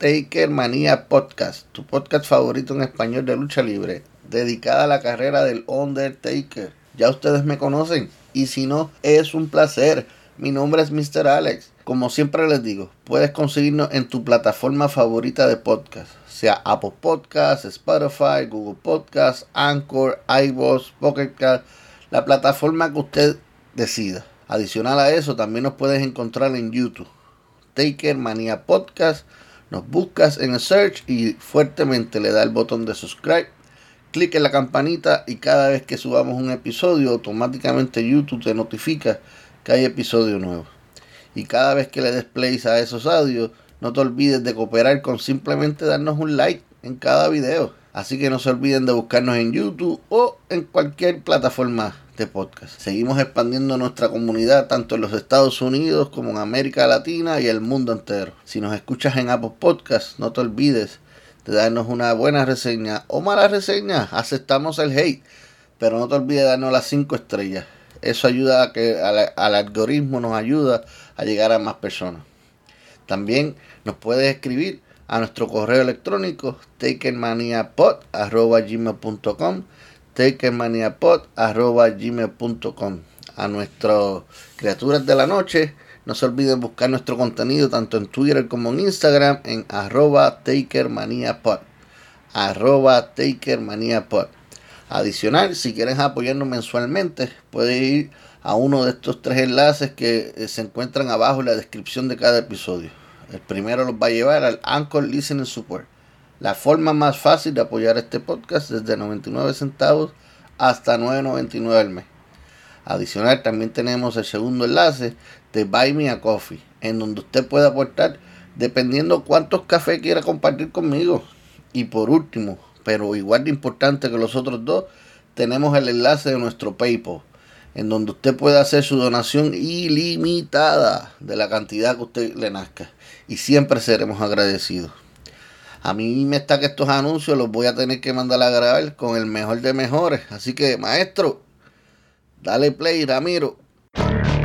Taker Manía Podcast, tu podcast favorito en español de lucha libre, dedicada a la carrera del Undertaker. Ya ustedes me conocen y si no, es un placer. Mi nombre es Mr. Alex. Como siempre les digo, puedes conseguirnos en tu plataforma favorita de podcast, sea Apple Podcasts, Spotify, Google Podcasts, Anchor, iVoox, Pocket la plataforma que usted decida. Adicional a eso, también nos puedes encontrar en YouTube. Taker Manía Podcast. Nos buscas en el search y fuertemente le da el botón de subscribe. Clic en la campanita y cada vez que subamos un episodio, automáticamente YouTube te notifica que hay episodio nuevo. Y cada vez que le des a esos audios, no te olvides de cooperar con simplemente darnos un like en cada video. Así que no se olviden de buscarnos en YouTube o en cualquier plataforma de podcast. Seguimos expandiendo nuestra comunidad tanto en los Estados Unidos como en América Latina y el mundo entero. Si nos escuchas en Apple Podcast, no te olvides de darnos una buena reseña o mala reseña. Aceptamos el hate, pero no te olvides de darnos las 5 estrellas. Eso ayuda a que al, al algoritmo nos ayuda a llegar a más personas. También nos puedes escribir a nuestro correo electrónico takenmaniapod.gmail.com takenmaniapod.gmail.com A nuestras criaturas de la noche, no se olviden buscar nuestro contenido tanto en Twitter como en Instagram en arroba takermaniapod. Arroba takermaniapod. Adicional, si quieres apoyarnos mensualmente, puedes ir a uno de estos tres enlaces que se encuentran abajo en la descripción de cada episodio. El primero los va a llevar al Anchor Listening Support. La forma más fácil de apoyar este podcast desde 99 centavos hasta 9.99 al mes. Adicional también tenemos el segundo enlace de Buy Me a Coffee, en donde usted puede aportar dependiendo cuántos cafés quiera compartir conmigo. Y por último, pero igual de importante que los otros dos, tenemos el enlace de nuestro PayPal, en donde usted puede hacer su donación ilimitada de la cantidad que usted le nazca. Y siempre seremos agradecidos. A mí me está que estos anuncios los voy a tener que mandar a grabar con el mejor de mejores. Así que, maestro, dale play, Ramiro.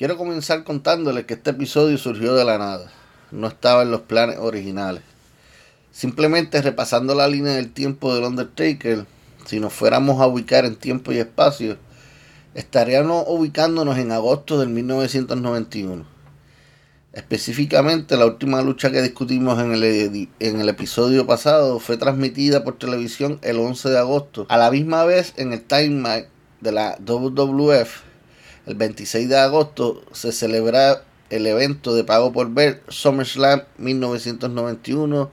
Quiero comenzar contándoles que este episodio surgió de la nada. No estaba en los planes originales. Simplemente repasando la línea del tiempo del Undertaker, si nos fuéramos a ubicar en tiempo y espacio, estaríamos ubicándonos en agosto del 1991. Específicamente, la última lucha que discutimos en el, en el episodio pasado fue transmitida por televisión el 11 de agosto, a la misma vez en el Time de la WWF el 26 de agosto se celebra el evento de pago por ver SummerSlam 1991,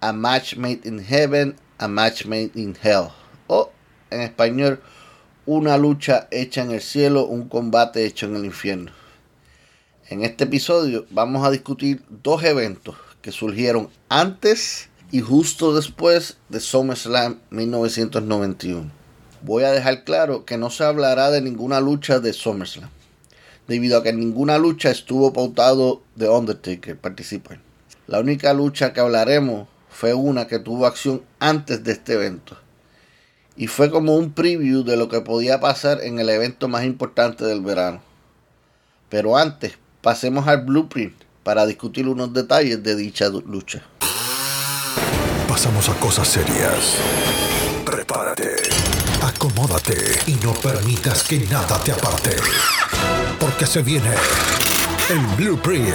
A Match Made in Heaven, A Match Made in Hell. O en español, una lucha hecha en el cielo, un combate hecho en el infierno. En este episodio vamos a discutir dos eventos que surgieron antes y justo después de SummerSlam 1991 voy a dejar claro que no se hablará de ninguna lucha de SummerSlam. debido a que ninguna lucha estuvo pautado The Undertaker participar. La única lucha que hablaremos fue una que tuvo acción antes de este evento. Y fue como un preview de lo que podía pasar en el evento más importante del verano. Pero antes, pasemos al blueprint para discutir unos detalles de dicha lucha. Pasamos a cosas serias. Prepárate, acomódate y no permitas que nada te aparte. Porque se viene el blueprint.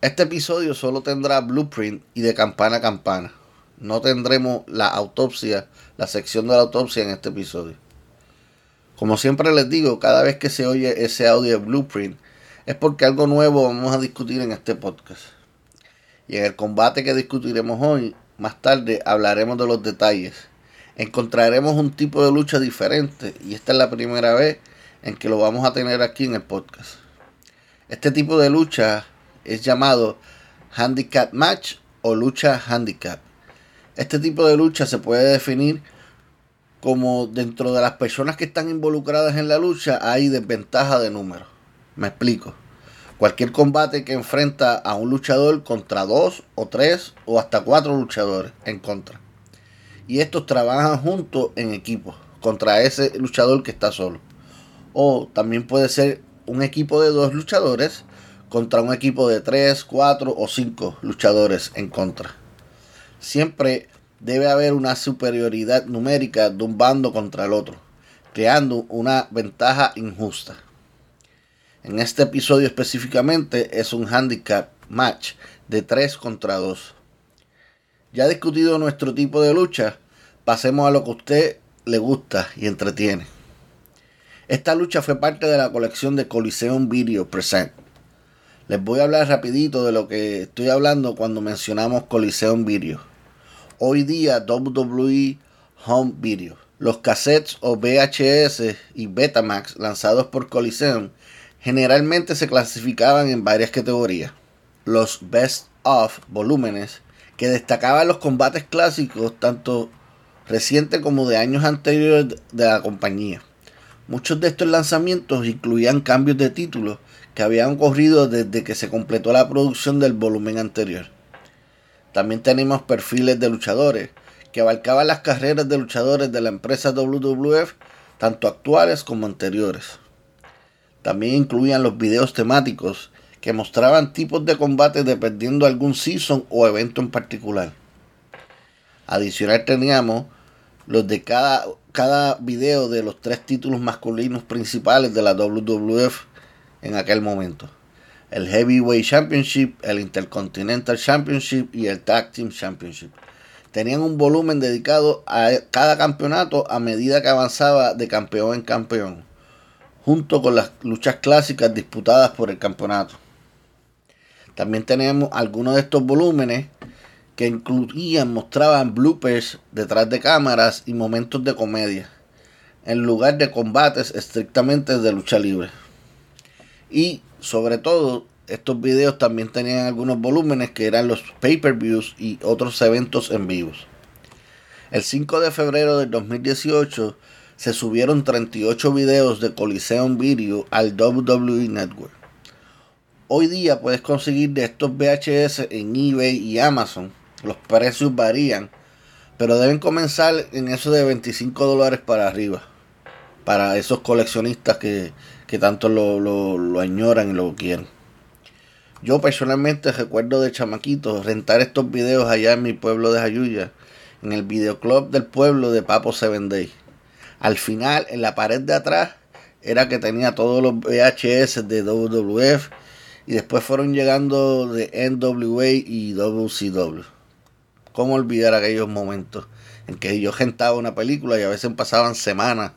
Este episodio solo tendrá blueprint y de campana a campana. No tendremos la autopsia, la sección de la autopsia en este episodio. Como siempre les digo, cada vez que se oye ese audio de blueprint es porque algo nuevo vamos a discutir en este podcast. Y en el combate que discutiremos hoy, más tarde hablaremos de los detalles. Encontraremos un tipo de lucha diferente y esta es la primera vez en que lo vamos a tener aquí en el podcast. Este tipo de lucha es llamado handicap match o lucha handicap. Este tipo de lucha se puede definir como dentro de las personas que están involucradas en la lucha hay desventaja de número. Me explico. Cualquier combate que enfrenta a un luchador contra dos o tres o hasta cuatro luchadores en contra. Y estos trabajan juntos en equipo contra ese luchador que está solo. O también puede ser un equipo de dos luchadores contra un equipo de tres, cuatro o cinco luchadores en contra. Siempre debe haber una superioridad numérica de un bando contra el otro, creando una ventaja injusta. En este episodio específicamente es un handicap match de 3 contra 2. Ya discutido nuestro tipo de lucha, pasemos a lo que a usted le gusta y entretiene. Esta lucha fue parte de la colección de Coliseum Video Present. Les voy a hablar rapidito de lo que estoy hablando cuando mencionamos Coliseum Video. Hoy día WWE Home Video. Los cassettes o VHS y Betamax lanzados por Coliseum generalmente se clasificaban en varias categorías. Los Best of volúmenes que destacaban los combates clásicos tanto recientes como de años anteriores de la compañía. Muchos de estos lanzamientos incluían cambios de títulos que habían ocurrido desde que se completó la producción del volumen anterior. También tenemos perfiles de luchadores que abarcaban las carreras de luchadores de la empresa WWF, tanto actuales como anteriores. También incluían los videos temáticos que mostraban tipos de combate dependiendo de algún season o evento en particular. Adicional teníamos los de cada, cada video de los tres títulos masculinos principales de la WWF en aquel momento. El Heavyweight Championship, el Intercontinental Championship y el Tag Team Championship. Tenían un volumen dedicado a cada campeonato a medida que avanzaba de campeón en campeón junto con las luchas clásicas disputadas por el campeonato. También tenemos algunos de estos volúmenes que incluían, mostraban bloopers detrás de cámaras y momentos de comedia, en lugar de combates estrictamente de lucha libre. Y sobre todo, estos videos también tenían algunos volúmenes que eran los pay-per-views y otros eventos en vivos. El 5 de febrero del 2018 se subieron 38 videos de Coliseum Video al WWE Network. Hoy día puedes conseguir de estos VHS en eBay y Amazon. Los precios varían, pero deben comenzar en eso de 25 dólares para arriba. Para esos coleccionistas que, tanto lo, lo añoran y lo quieren. Yo personalmente recuerdo de chamaquito rentar estos videos allá en mi pueblo de Jayuya, en el videoclub del pueblo de Papo Seven Day. Al final, en la pared de atrás, era que tenía todos los VHS de WWF y después fueron llegando de NWA y WCW. ¿Cómo olvidar aquellos momentos en que yo gentaba una película y a veces pasaban semanas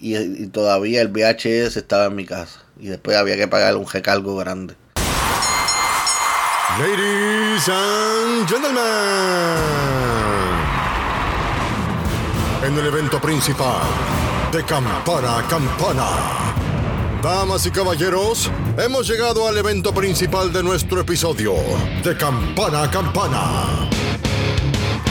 y, todavía el VHS estaba en mi casa y después había que pagar un recargo grande? Ladies and gentlemen en el evento principal de Campana a Campana. Damas y caballeros, hemos llegado al evento principal de nuestro episodio de Campana a Campana.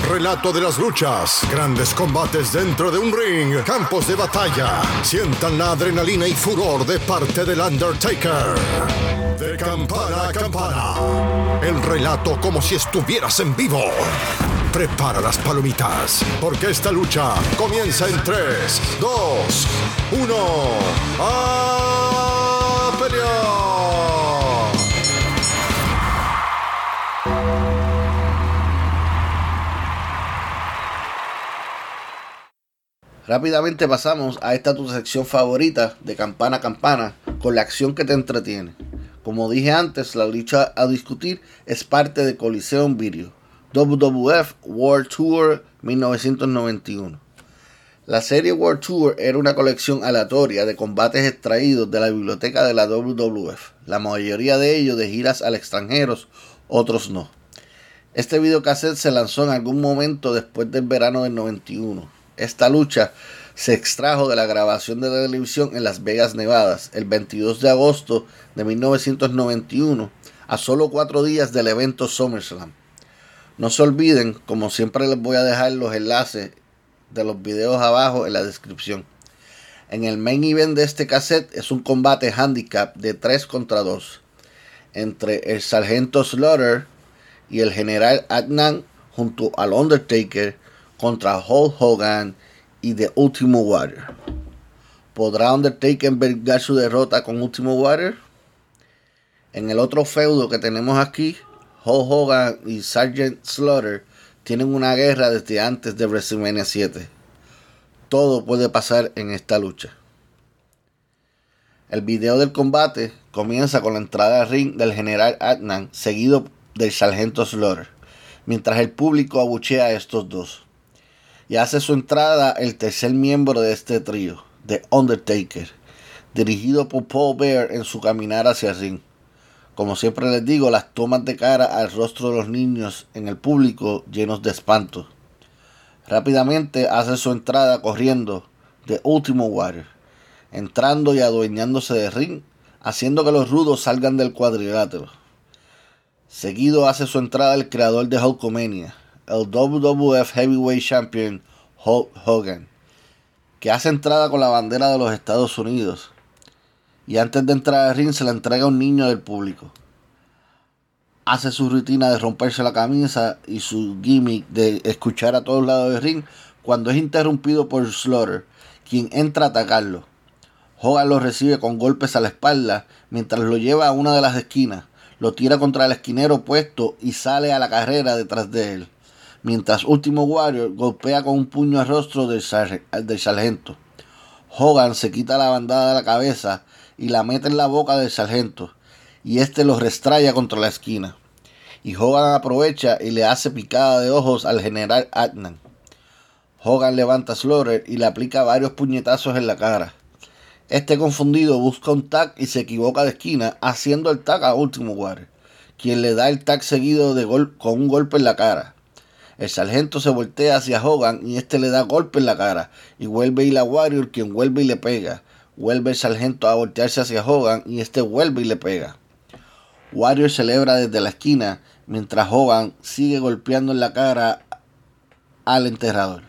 relato de las luchas, grandes combates dentro de un ring, campos de batalla. Sientan la adrenalina y furor de parte del Undertaker. De campana a campana. El relato como si estuvieras en vivo. Prepara las palomitas, porque esta lucha comienza en 3, 2, 1. ¡A pelear! Rápidamente pasamos a esta tu sección favorita de campana a campana con la acción que te entretiene. Como dije antes, la lucha a discutir es parte de Coliseum Video, WWF World Tour 1991. La serie World Tour era una colección aleatoria de combates extraídos de la biblioteca de la WWF, la mayoría de ellos de giras al extranjero, otros no. Este videocassette se lanzó en algún momento después del verano del 91 esta lucha se extrajo de la grabación de la televisión en Las Vegas, Nevada, el 22 de agosto de 1991, a solo cuatro días del evento SummerSlam. No se olviden, como siempre les voy a dejar los enlaces de los videos abajo en la descripción. En el main event de este cassette es un combate handicap de 3 contra 2 entre el sargento Slaughter y el general Adnan junto al Undertaker contra Hulk Hogan y The Ultimo Warrior. ¿Podrá Undertaker envergar su derrota con Ultimo Warrior? En el otro feudo que tenemos aquí, Hogan y Sergeant Slaughter tienen una guerra desde antes de WrestleMania 7. Todo puede pasar en esta lucha. El video del combate comienza con la entrada al ring del general Adnan, seguido del sargento Slaughter, mientras el público abuchea a estos dos y hace su entrada el tercer miembro de este trío, The Undertaker, dirigido por Paul Bear en su caminar hacia el ring. Como siempre les digo, las tomas de cara al rostro de los niños en el público llenos de espanto. Rápidamente hace su entrada corriendo The Ultimo Warrior, entrando y adueñándose del ring, haciendo que los rudos salgan del cuadrilátero. Seguido hace su entrada el creador de Hulkamania, el WWF Heavyweight Champion Hulk Hogan, que hace entrada con la bandera de los Estados Unidos. Y antes de entrar al ring se la entrega a un niño del público. Hace su rutina de romperse la camisa y su gimmick de escuchar a todos lados del ring cuando es interrumpido por Slaughter, quien entra a atacarlo. Hogan lo recibe con golpes a la espalda mientras lo lleva a una de las esquinas, lo tira contra el esquinero opuesto y sale a la carrera detrás de él mientras Último Warrior golpea con un puño al rostro del, sargento. Hogan se quita la bandada de la cabeza y la mete en la boca del sargento, y este lo restraya contra la esquina. Y Hogan aprovecha y le hace picada de ojos al general Adnan. Hogan levanta a Slaughter y le aplica varios puñetazos en la cara. Este confundido busca un tag y se equivoca de esquina, haciendo el tag a Último Warrior, quien le da el tag seguido de gol con un golpe en la cara. El sargento se voltea hacia Hogan y este le da golpe en la cara. Y vuelve y la Warrior quien vuelve y le pega. Vuelve el sargento a voltearse hacia Hogan y este vuelve y le pega. Warrior celebra desde la esquina mientras Hogan sigue golpeando en la cara al enterrador.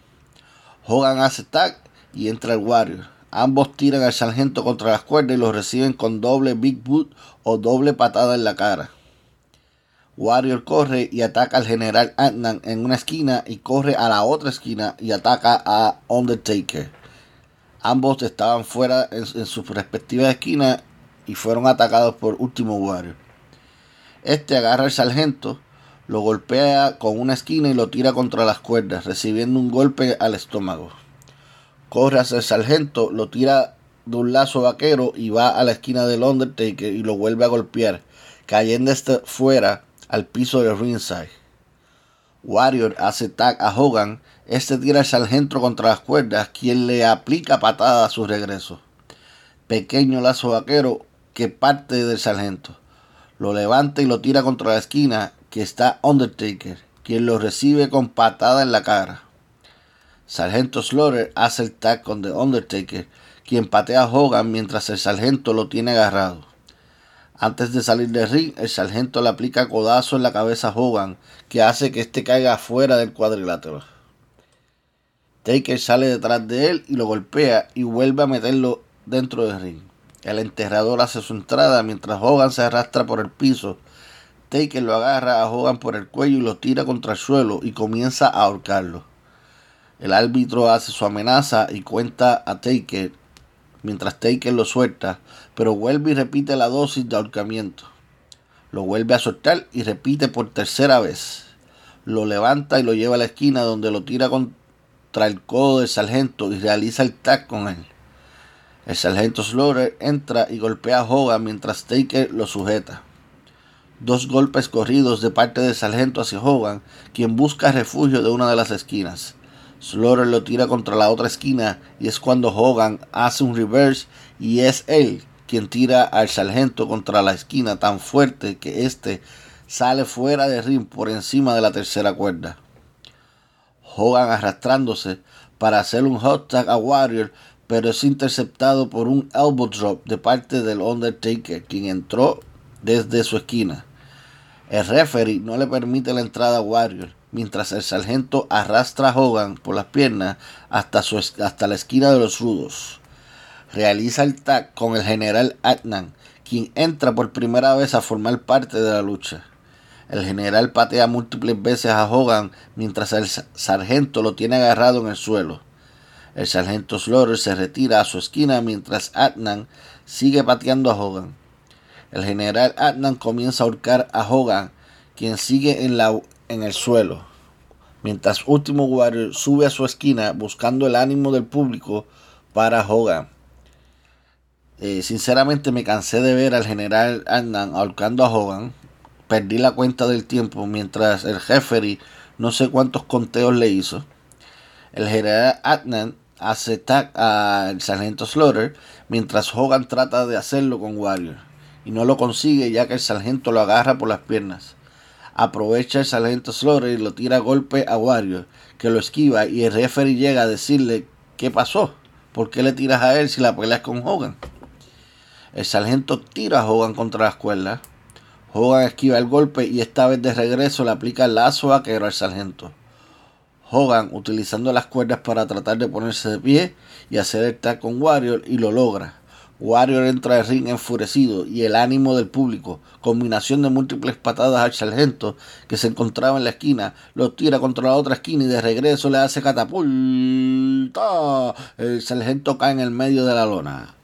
Hogan hace tag y entra el Warrior. Ambos tiran al sargento contra las cuerdas y lo reciben con doble Big Boot o doble patada en la cara. Warrior corre y ataca al general Adnan en una esquina y corre a la otra esquina y ataca a Undertaker. Ambos estaban fuera en, sus respectivas esquinas y fueron atacados por Último Warrior. Este agarra al sargento, lo golpea con una esquina y lo tira contra las cuerdas, recibiendo un golpe al estómago. Corre hacia el sargento, lo tira de un lazo vaquero y va a la esquina del Undertaker y lo vuelve a golpear, cayendo este fuera al piso del ringside. Warrior hace tag a Hogan, este tira al sargento contra las cuerdas, quien le aplica patada a su regreso. Pequeño lazo vaquero que parte del sargento. Lo levanta y lo tira contra la esquina, que está Undertaker, quien lo recibe con patada en la cara. Sargento Slaughter hace el tag con The Undertaker, quien patea a Hogan mientras el sargento lo tiene agarrado. Antes de salir del ring, el sargento le aplica codazo en la cabeza a Hogan, que hace que éste caiga fuera del cuadrilátero. Taker sale detrás de él y lo golpea y vuelve a meterlo dentro del ring. El enterrador hace su entrada mientras Hogan se arrastra por el piso. Taker lo agarra a Hogan por el cuello y lo tira contra el suelo y comienza a ahorcarlo. El árbitro hace su amenaza y cuenta a Taker mientras Taker lo suelta, pero vuelve y repite la dosis de ahorcamiento. Lo vuelve a soltar y repite por tercera vez. Lo levanta y lo lleva a la esquina donde lo tira contra el codo del sargento y realiza el tag con él. El sargento Slaughter entra y golpea a Hogan mientras Taker lo sujeta. Dos golpes corridos de parte del sargento hacia Hogan, quien busca refugio de una de las esquinas. Slaughter lo tira contra la otra esquina y es cuando Hogan hace un reverse y es él quien tira al sargento contra la esquina tan fuerte que éste sale fuera de ring por encima de la tercera cuerda. Hogan arrastrándose para hacer un hot tag a Warrior pero es interceptado por un elbow drop de parte del Undertaker, quien entró desde su esquina. El referee no le permite la entrada a Warrior, mientras el sargento arrastra a Hogan por las piernas hasta, su, hasta la esquina de los rudos. Realiza el tag con el general Adnan, quien entra por primera vez a formar parte de la lucha. El general patea múltiples veces a Hogan mientras el sargento lo tiene agarrado en el suelo. El sargento Slaughter se retira a su esquina mientras Adnan sigue pateando a Hogan. El general Adnan comienza a ahorcar a Hogan, quien sigue en, la, en el suelo, mientras Último Warrior sube a su esquina buscando el ánimo del público para Hogan. Eh, sinceramente me cansé de ver al general Adnan ahorcando a Hogan. Perdí la cuenta del tiempo mientras el referee no sé cuántos conteos le hizo. El general Adnan hace al sargento Slaughter mientras Hogan trata de hacerlo con Warrior y no lo consigue ya que el sargento lo agarra por las piernas. Aprovecha el sargento Slaughter y lo tira a golpe a Warrior que lo esquiva y el referee llega a decirle ¿qué pasó? ¿Por qué le tiras a él si la pelea es con Hogan? El sargento tira a Hogan contra las cuerdas. Hogan esquiva el golpe y esta vez de regreso le aplica el lazo vaquero al sargento. Hogan utilizando las cuerdas para tratar de ponerse de pie y hacer el con Warrior y lo logra. Warrior entra al ring enfurecido y el ánimo del público, combinación de múltiples patadas al sargento que se encontraba en la esquina, lo tira contra la otra esquina y de regreso le hace catapulta. El sargento cae en el medio de la lona.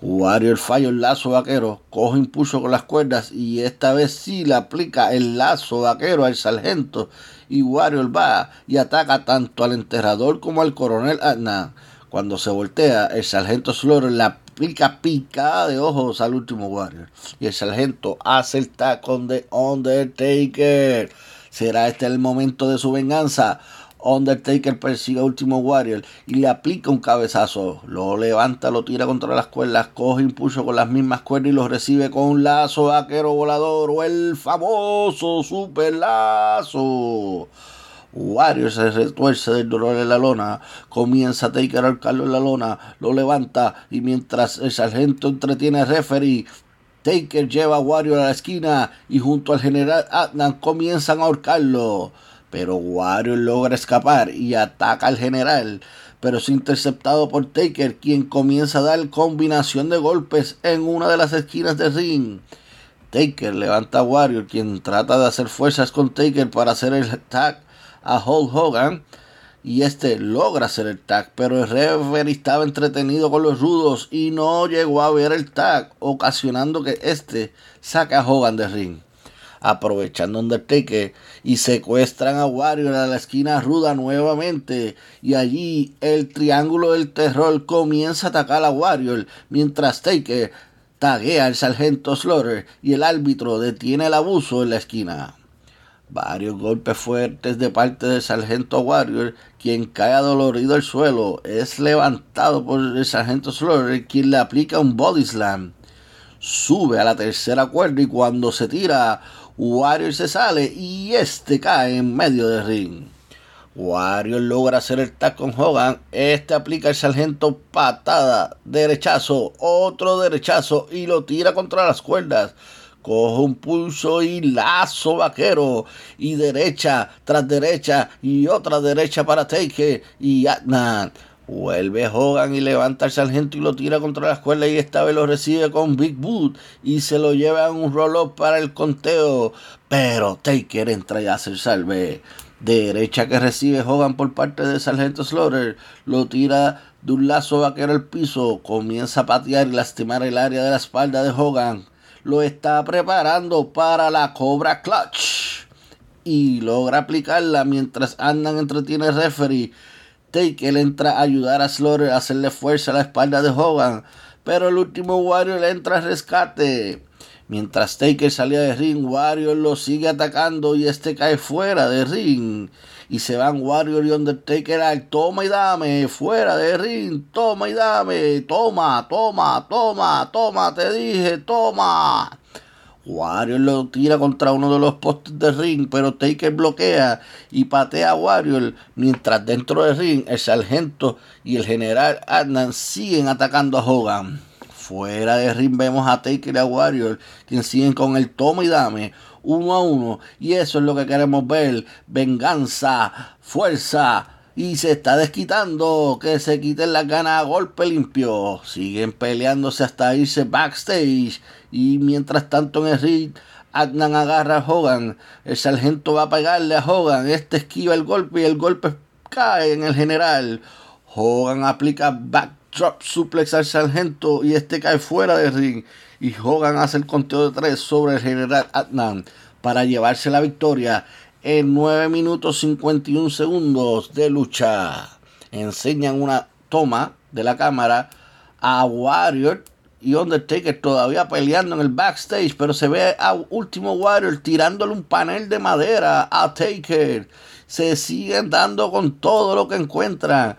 Warrior falla el lazo vaquero, coge impulso con las cuerdas y esta vez sí le aplica el lazo vaquero al sargento y Warrior va y ataca tanto al enterrador como al coronel Adnan. Cuando se voltea, el sargento Slaughter le aplica picada de ojos al último Warrior y el sargento hace el tacón de Undertaker. ¿Será este el momento de su venganza? Undertaker persigue a Último Warrior y le aplica un cabezazo. Lo levanta, lo tira contra las cuerdas, coge impulso con las mismas cuerdas y lo recibe con un lazo vaquero volador o el famoso super lazo. Warrior se retuerce del dolor en la lona, comienza a Taker al ahorcarlo en la lona, lo levanta y mientras el sargento entretiene al referee, Taker lleva a Warrior a la esquina y junto al general Adnan comienzan a ahorcarlo pero Warrior logra escapar y ataca al general, pero es interceptado por Taker, quien comienza a dar combinación de golpes en una de las esquinas del ring. Taker levanta a Warrior, quien trata de hacer fuerzas con Taker para hacer el tag a Hulk Hogan. Y este logra hacer el tag, pero el referee estaba entretenido con los rudos y no llegó a ver el tag, ocasionando que este saque a Hogan del ring aprovechando Undertaker y secuestran a Warrior a la esquina ruda nuevamente y allí el triángulo del terror comienza a atacar a Warrior mientras Taker taguea al sargento Slaughter y el árbitro detiene el abuso en la esquina. Varios golpes fuertes de parte del sargento Warrior, quien cae adolorido al suelo, es levantado por el sargento Slaughter, quien le aplica un body slam. Sube a la tercera cuerda y cuando se tira Warrior se sale y este cae en medio del ring. Warrior logra hacer el tag con Hogan. Este aplica el sargento patada, derechazo, otro derechazo y lo tira contra las cuerdas. Coge un pulso y lazo vaquero. Y derecha tras derecha y otra derecha para Take y Adnan. Vuelve Hogan y levanta al sargento y lo tira contra las cuerdas y esta vez lo recibe con Big Boot y se lo lleva a un roll-up para el conteo. Pero Taker entra y hace el salve derecha que recibe Hogan por parte del sargento Slaughter, lo tira de un lazo vaquero al piso, comienza a patear y lastimar el área de la espalda de Hogan. Lo está preparando para la Cobra Clutch y logra aplicarla mientras andan entretiene el referee. Taker entra a ayudar a Slaughter a hacerle fuerza a la espalda de Hogan, pero el último Warrior entra a rescate. Mientras Taker salía de ring, Warrior lo sigue atacando y este cae fuera de ring. Y se van Warrior y Undertaker al toma y dame, fuera de ring, toma y dame, toma, toma, toma, toma, te dije, toma. Warrior lo tira contra uno de los postes de ring, pero Taker bloquea y patea a Warrior, mientras dentro del ring el sargento y el general Adnan siguen atacando a Hogan. Fuera de ring vemos a Taker y a Warrior, quien siguen con el toma y dame, uno a uno. Y eso es lo que queremos ver. Venganza, fuerza. Y se está desquitando. Que se quiten las ganas a golpe limpio. Siguen peleándose hasta irse backstage. Y mientras tanto en el ring, Adnan agarra a Hogan. El sargento va a pegarle a Hogan. Este esquiva el golpe y el golpe cae en el general. Hogan aplica back drop suplex al sargento y este cae fuera del ring. Y Hogan hace el conteo de tres sobre el general Adnan para llevarse la victoria en 9 minutos 51 segundos de lucha. Enseñan una toma de la cámara a Warrior y Undertaker todavía peleando en el backstage, pero se ve a Último Warrior tirándole un panel de madera a Taker. Se siguen dando con todo lo que encuentran.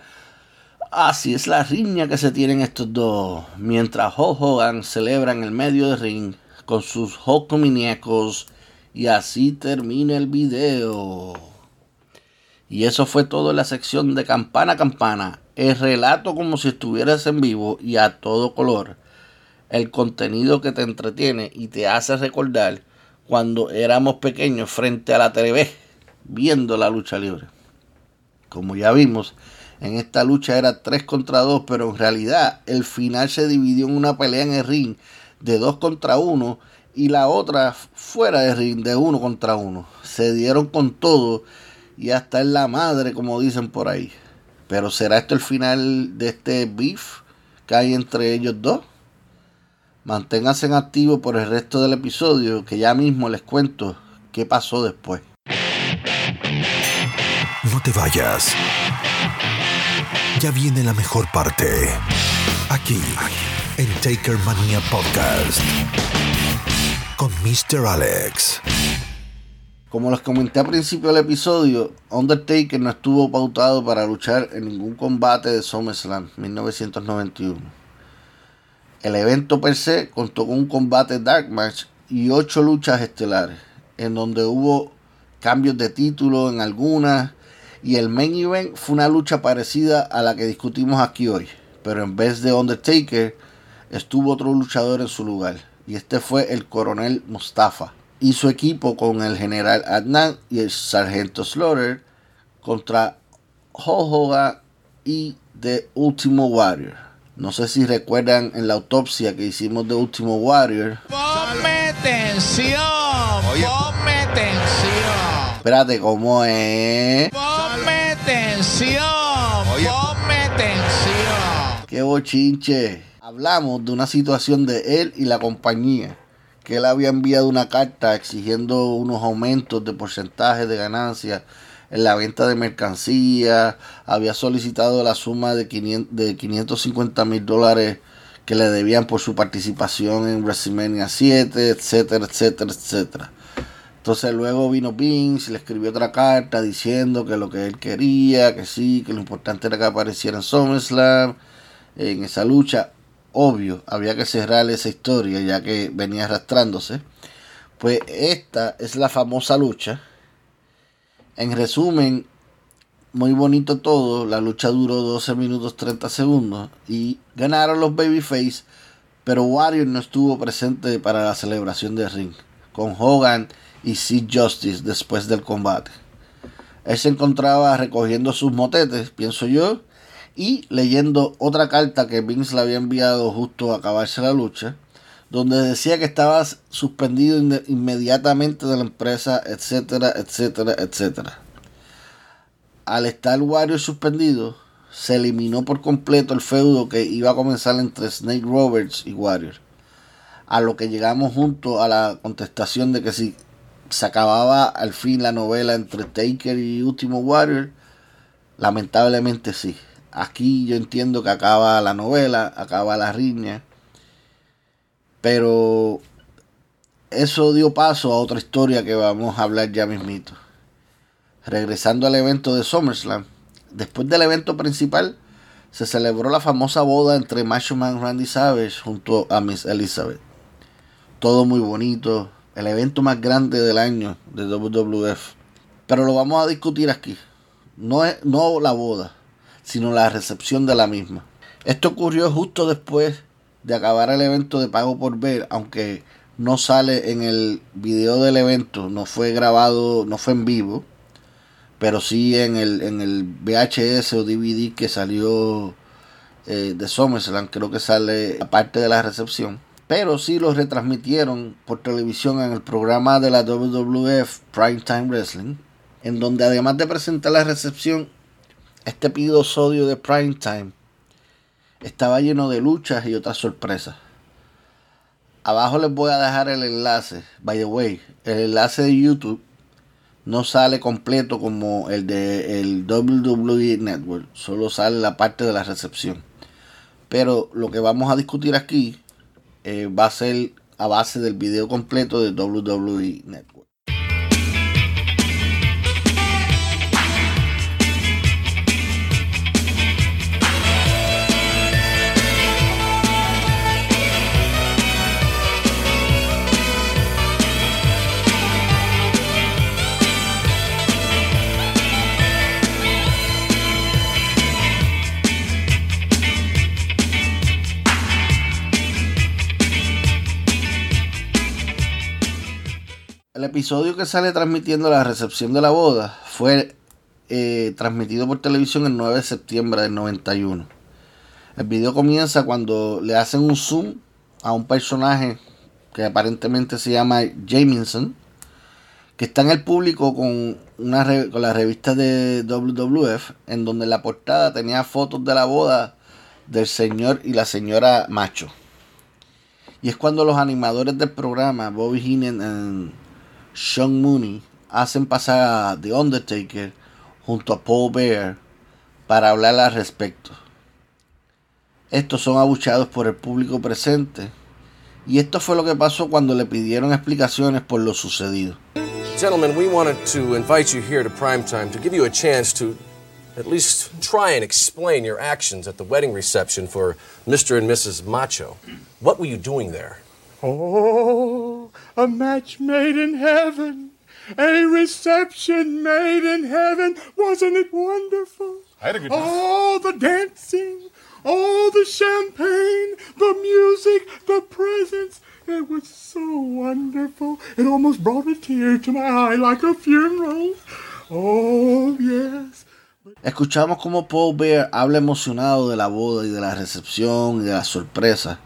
Así es la riña que se tienen estos dos. Mientras Hulk Hogan celebra en el medio del ring con sus Hulkamaniacos. Y así termina el video. Y eso fue todo en la sección de campana a campana. El relato como si estuvieras en vivo y a todo color. El contenido que te entretiene y te hace recordar cuando éramos pequeños frente a la TV viendo la lucha libre. Como ya vimos, en esta lucha era 3 contra 2, pero en realidad el final se dividió en una pelea en el ring de 2 contra 1 y la otra fuera de ring de 1 contra 1. Se dieron con todo y hasta en la madre, como dicen por ahí. Pero ¿será esto el final de este beef que hay entre ellos dos? Manténganse en activo por el resto del episodio que ya mismo les cuento qué pasó después. No te vayas. Ya viene la mejor parte. Aquí, en Taker Mania Podcast. Con Mr. Alex. Como les comenté al principio del episodio, Undertaker no estuvo pautado para luchar en ningún combate de SummerSlam 1991. El evento per se contó con un combate Dark Match y ocho luchas estelares, en donde hubo cambios de título en algunas y el main event fue una lucha parecida a la que discutimos aquí hoy. Pero en vez de Undertaker, estuvo otro luchador en su lugar. Y este fue el coronel Mustafa. Y su equipo con el general Adnan y el sargento Slaughter contra Hulk y The Ultimo Warrior. No sé si recuerdan en la autopsia que hicimos de Ultimo Warrior. Ponme tensión, ponme tensión. Espérate, ¿cómo es? tensión. Ponme tensión. Qué bochinche. Hablamos de una situación de él y la compañía. Que él había enviado una carta exigiendo unos aumentos de porcentaje de ganancias en la venta de mercancía. Había solicitado la suma de, 500, de 550 mil dólares que le debían por su participación en WrestleMania 7, etcétera, etcétera, etcétera. Entonces luego vino Vince le escribió otra carta diciendo que lo que él quería, que sí, que lo importante era que apareciera en SummerSlam, en esa lucha. Obvio, había que cerrar esa historia ya que venía arrastrándose. Pues esta es la famosa lucha. En resumen, muy bonito todo. La lucha duró 12 minutos 30 segundos y ganaron los Babyface, pero Warrior no estuvo presente para la celebración de ring con Hogan y Sid Justice después del combate. Él se encontraba recogiendo sus motetes, pienso yo, y leyendo otra carta que Vince le había enviado justo a acabarse la lucha, donde decía que estaba suspendido inmediatamente de la empresa, etcétera, etcétera, etcétera. Al estar Warrior suspendido, se eliminó por completo el feudo que iba a comenzar entre Snake Roberts y Warrior. A lo que llegamos junto a la contestación de que si se acababa al fin la novela entre Taker y Último Warrior, lamentablemente sí. Aquí yo entiendo que acaba la novela, acaba la riña, pero eso dio paso a otra historia que vamos a hablar ya mismito. Regresando al evento de SummerSlam, después del evento principal se celebró la famosa boda entre Macho Man Randy Savage junto a Miss Elizabeth. Todo muy bonito, el evento más grande del año de WWF. Pero lo vamos a discutir aquí. No, es, no la boda, sino la recepción de la misma. Esto ocurrió justo después de acabar el evento de pago por ver, aunque no sale en el video del evento, no fue grabado, no fue en vivo, pero sí en el, en el VHS o DVD que salió eh, de SummerSlam, creo que sale aparte de la recepción. Pero sí lo retransmitieron por televisión en el programa de la WWF Primetime Wrestling, en donde además de presentar la recepción, este episodio de Primetime estaba lleno de luchas y otras sorpresas. Abajo les voy a dejar el enlace. By the way, el enlace de YouTube no sale completo como el de el WWE Network. Solo sale la parte de la recepción. Pero lo que vamos a discutir aquí eh, va a ser a base del video completo de WWE Network. Episodio que sale transmitiendo la recepción de la boda fue eh, transmitido por televisión el 9 de septiembre del 91. El video comienza cuando le hacen un zoom a un personaje que aparentemente se llama Jamison, que está en el público con, una, con la revista de WWF, en donde la portada tenía fotos de la boda del señor y la señora Macho. Y es cuando los animadores del programa, Bobby Heenan sean Mooney hacen pasar a The Undertaker junto a Paul Bear para hablar al respecto. Estos son abuchados por el público presente y esto fue lo que pasó cuando le pidieron explicaciones por lo sucedido. Gentlemen, we wanted to invite you here to Primetime to give you a chance to at least try and explain your actions at the wedding reception for Mr. and Mrs. Macho. What were you doing there? Oh, a match made in heaven, a reception made in heaven. Wasn't it wonderful? I had a good time. Oh, the dancing, all the champagne, the music, the presents. It was so wonderful. It almost brought a tear to my eye like a funeral. Oh, yes. Escuchamos como Paul Bear habla emocionado de la boda y de la recepción y de la sorpresa.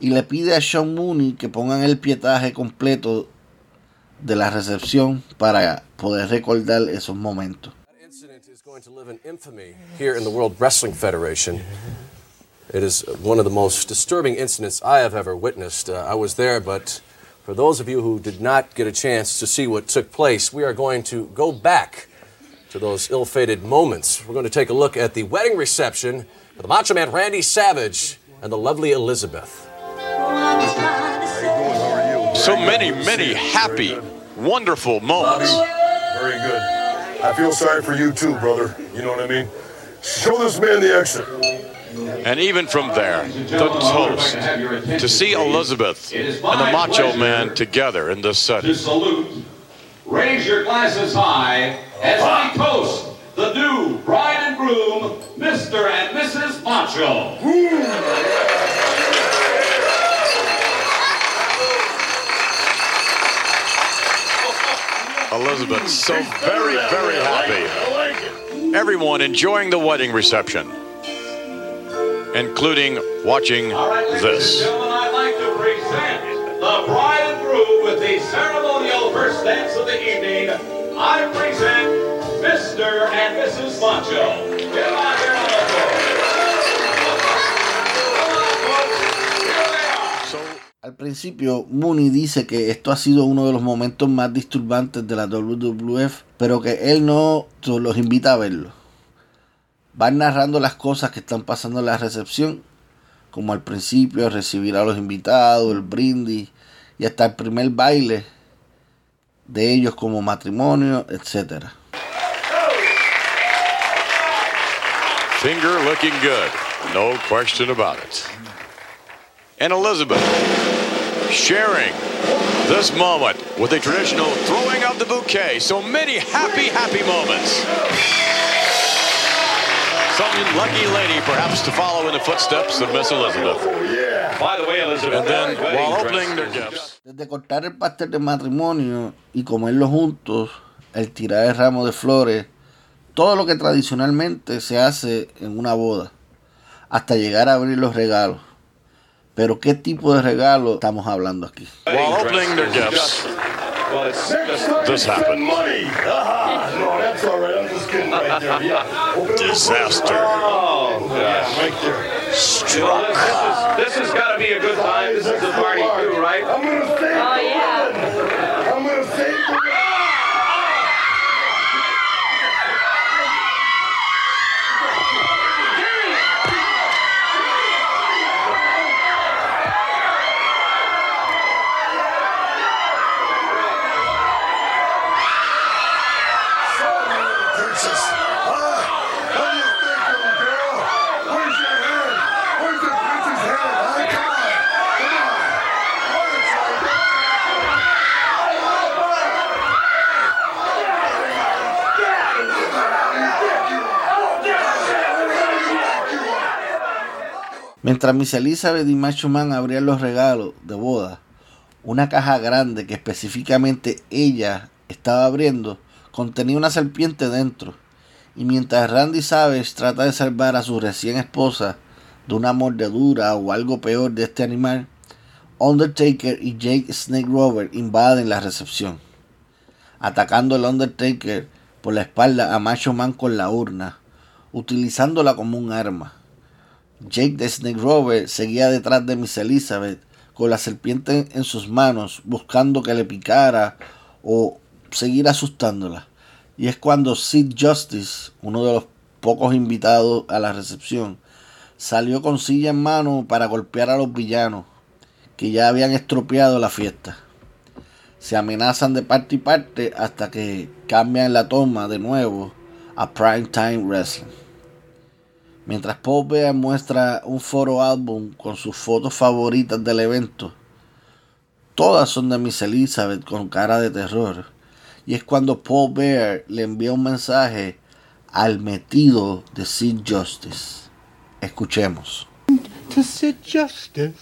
Y le pide a Sean Mooney que pongan el pietaje completo de la recepción para poder recordar esos momentos. going to live in infamy Here in the World Wrestling Federation. It is one of the most disturbing incidents I have ever witnessed. Uh, I was there, but for those of you who did not get a chance to see what took place, we are going to go back to those ill fated moments. We're going to take a look at the wedding reception of the Macho Man Randy Savage and the lovely Elizabeth. So many, many happy, wonderful moments. Very good. I feel sorry for you too, brother. You know what I mean? Show this man the exit. And even from there, the toast to see Elizabeth and the Macho Man together in this setting. To Salute. Raise your glasses high as I toast the the new bride and groom, Mr. and Mrs. Macho. Elizabeth, so very, very happy. Everyone enjoying the wedding reception, including watching this. I'd like to present the bride and groom with the ceremonial first dance of the evening. I present Mr. and Mrs. Macho. Principio, Mooney dice que esto ha sido uno de los momentos más disturbantes de la WWF, pero que él no los invita a verlo. Van narrando las cosas que están pasando en la recepción, como al principio recibir a los invitados, el brindis y hasta el primer baile de ellos como matrimonio, etcétera. finger looking good, no question about it. And Elizabeth sharing this moment with the traditional throwing of the bouquet. So many happy, happy moments. Some lucky lady, perhaps, to follow in the footsteps of Miss Elizabeth. By the way, Elizabeth, And then, while opening their gifts, Desde cortar el pastel de matrimonio y comerlo juntos, el tirar el ramo de flores, todo lo que tradicionalmente se hace en una boda, hasta llegar a abrir los regalos. Pero ¿qué tipo de regalo estamos hablando aquí? this happened. Money! No, that's all right. I'm just kidding right there. Yeah. Open up- Disaster. Oh, Yeah, right there. You know, this, this, is, this has got to be a good time. This is the party too, right? I'm Oh, the yeah. Mientras Miss Elizabeth y Macho Man abrían los regalos de boda, una caja grande que específicamente ella estaba abriendo contenía una serpiente dentro. Y mientras Randy Savage trata de salvar a su recién esposa de una mordedura o algo peor de este animal, Undertaker y Jake Snake Rover invaden la recepción, atacando al Undertaker por la espalda a Macho Man con la urna, utilizándola como un arma. Jake the Snake Rover seguía detrás de Miss Elizabeth con la serpiente en sus manos, buscando que le picara o seguir asustándola. Y es cuando Sid Justice, uno de los pocos invitados a la recepción, salió con silla en mano para golpear a los villanos que ya habían estropeado la fiesta. Se amenazan de parte y parte hasta que cambian la toma de nuevo a Prime Time Wrestling. Mientras Paul Bear muestra un foro álbum con sus fotos favoritas del evento, todas son de Miss Elizabeth con cara de terror. Y es cuando Paul Bear le envía un mensaje al metido de Sid Justice. Escuchemos. To Sid Justice.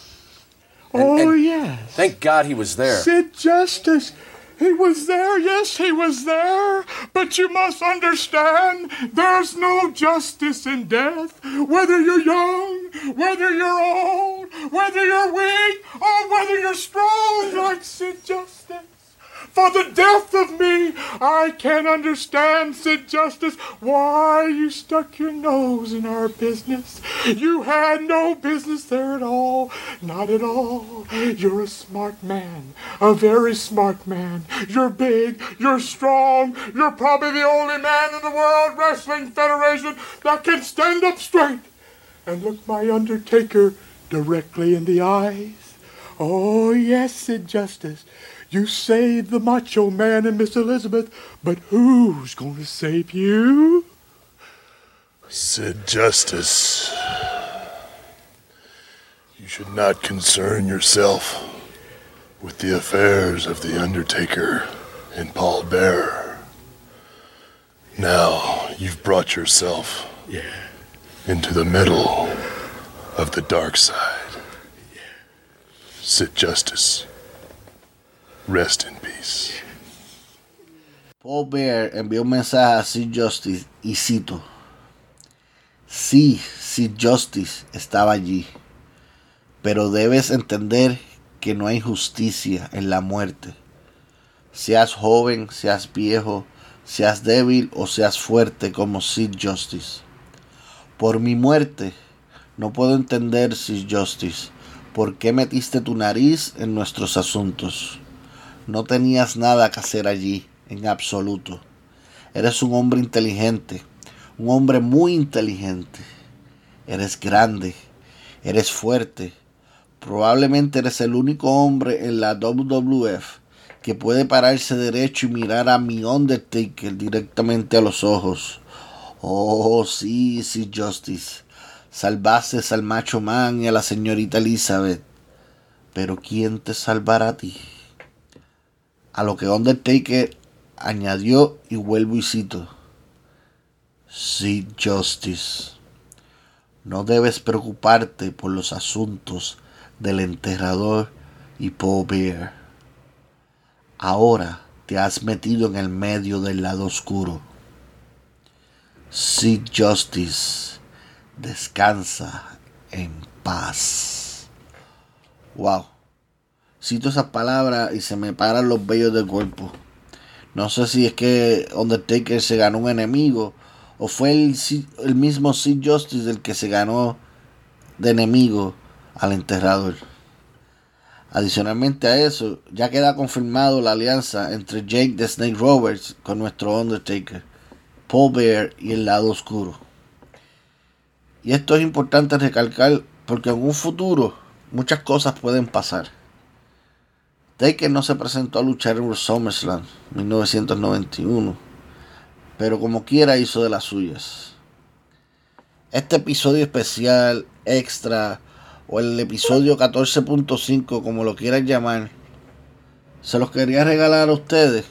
Oh, and- yes. Thank God he was there. Sid Justice. He was there, yes, he was there. But you must understand, there's no justice in death. Whether you're young, whether you're old, whether you're weak, or whether you're strong, like Sid Justice. For the death of me, I can't understand, Sid Justice, why you stuck your nose in our business. You had no business there at all. Not at all. You're a smart man. A very smart man. You're big. You're strong. You're probably the only man in the World Wrestling Federation that can stand up straight and look my Undertaker directly in the eyes. Oh, yes, Sid Justice. You saved the Macho Man and Miss Elizabeth, but who's going to save you? Sid Justice. You should not concern yourself with the affairs of The Undertaker and Paul Bearer. Now, You've brought yourself into the middle of the dark side. Sit Justice. Rest in peace. Paul Bear envió un mensaje a Sid Justice y cito: Sí, Sid Justice estaba allí, pero debes entender que no hay justicia en la muerte. Seas joven, seas viejo, seas débil o seas fuerte como Sid Justice. Por mi muerte, no puedo entender, Sid Justice, por qué metiste tu nariz en nuestros asuntos. No tenías nada que hacer allí, en absoluto. Eres un hombre inteligente, un hombre muy inteligente. Eres grande, eres fuerte. Probablemente eres el único hombre en la WWF que puede pararse derecho y mirar a mi Undertaker directamente a los ojos. Oh, sí, sí, Justice. Salvaste al macho man y a la señorita Elizabeth. Pero ¿quién te salvará a ti? A lo que Undertaker añadió y vuelvo y cito. Sí, Justice. No debes preocuparte por los asuntos del enterrador y Paul Bear. Ahora te has metido en el medio del lado oscuro. Sid Justice, descansa en paz. Wow. Cito esas palabras y se me paran los vellos del cuerpo. No sé si es que Undertaker se ganó un enemigo o fue el, mismo Sid Justice el que se ganó de enemigo al enterrador. Adicionalmente a eso, ya queda confirmado la alianza entre Jake the Snake Roberts con nuestro Undertaker, Paul Bear y el lado oscuro. Y esto es importante recalcar porque en un futuro muchas cosas pueden pasar. Taker no se presentó a luchar en SummerSlam 1991, pero como quiera hizo de las suyas. Este episodio especial, extra, o el episodio 14.5, como lo quieran llamar, se los quería regalar a ustedes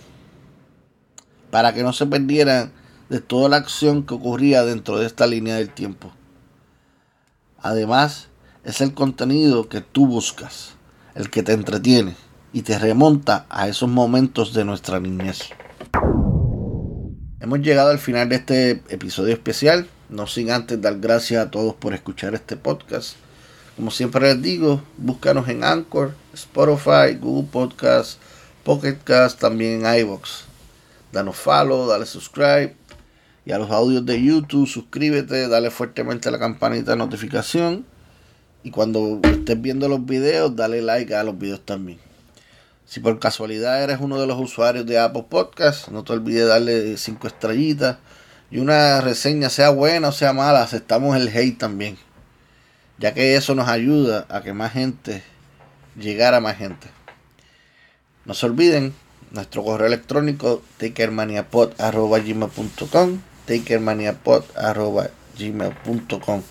para que no se perdieran de toda la acción que ocurría dentro de esta línea del tiempo. Además, es el contenido que tú buscas, el que te entretiene y te remonta a esos momentos de nuestra niñez. Hemos llegado al final de este episodio especial, no sin antes dar gracias a todos por escuchar este podcast. Como siempre les digo, búscanos en Anchor, Spotify, Google Podcast, Pocket Cast, también en iVoox. Danos follow, dale subscribe. Y a los audios de YouTube, suscríbete, dale fuertemente a la campanita de notificación. Y cuando estés viendo los videos, dale like a los videos también. Si por casualidad eres uno de los usuarios de Apple Podcast, no te olvides darle 5 estrellitas. Y una reseña, sea buena o sea mala, aceptamos el hate también ya que eso nos ayuda a que más gente llegara a más gente. No se olviden, nuestro correo electrónico takermaniapod.gmail.com takermaniapod.gmail.com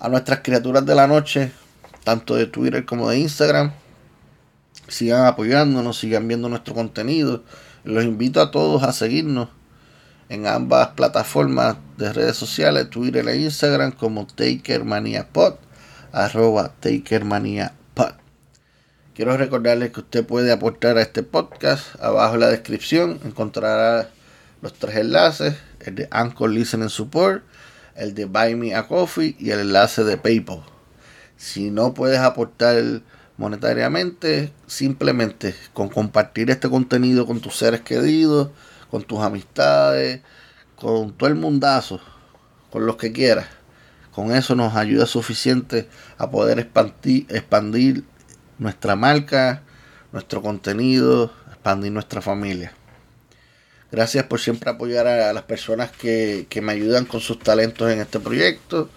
A nuestras criaturas de la noche, tanto de Twitter como de Instagram, sigan apoyándonos, sigan viendo nuestro contenido. Los invito a todos a seguirnos en ambas plataformas de redes sociales, Twitter e Instagram, como TakerManiaPod, arroba TakerManiaPod. Quiero recordarles que usted puede aportar a este podcast. Abajo en la descripción encontrará los tres enlaces, el de Anchor Listening Support, el de Buy Me a Coffee y el enlace de PayPal. Si no puedes aportar monetariamente, simplemente con compartir este contenido con tus seres queridos, con tus amistades, con todo el mundazo, con los que quieras. Con eso nos ayuda suficiente a poder expandir, expandir nuestra marca, nuestro contenido, expandir nuestra familia. Gracias por siempre apoyar a, las personas que, que me ayudan con sus talentos en este proyecto.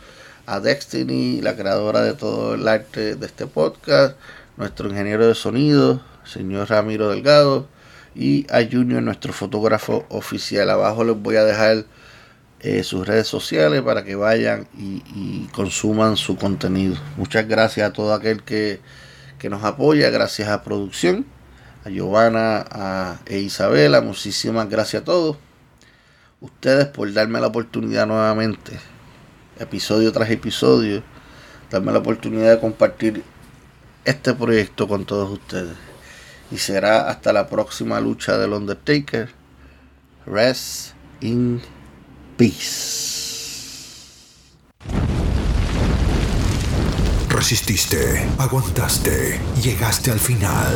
A Destiny, la creadora de todo el arte de este podcast. Nuestro ingeniero de sonido, señor Ramiro Delgado y a Junior, nuestro fotógrafo oficial. Abajo les voy a dejar eh, sus redes sociales para que vayan y, consuman su contenido. Muchas gracias a todo aquel que, nos apoya, gracias a producción, a Giovanna a, e Isabela, muchísimas gracias a todos. ustedes por darme la oportunidad nuevamente, episodio tras episodio, darme la oportunidad de compartir este proyecto con todos ustedes. Y será hasta la próxima lucha del Undertaker. Rest in peace. Resististe, aguantaste, llegaste al final.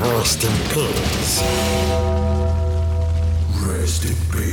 Rest in peace. Rest in peace.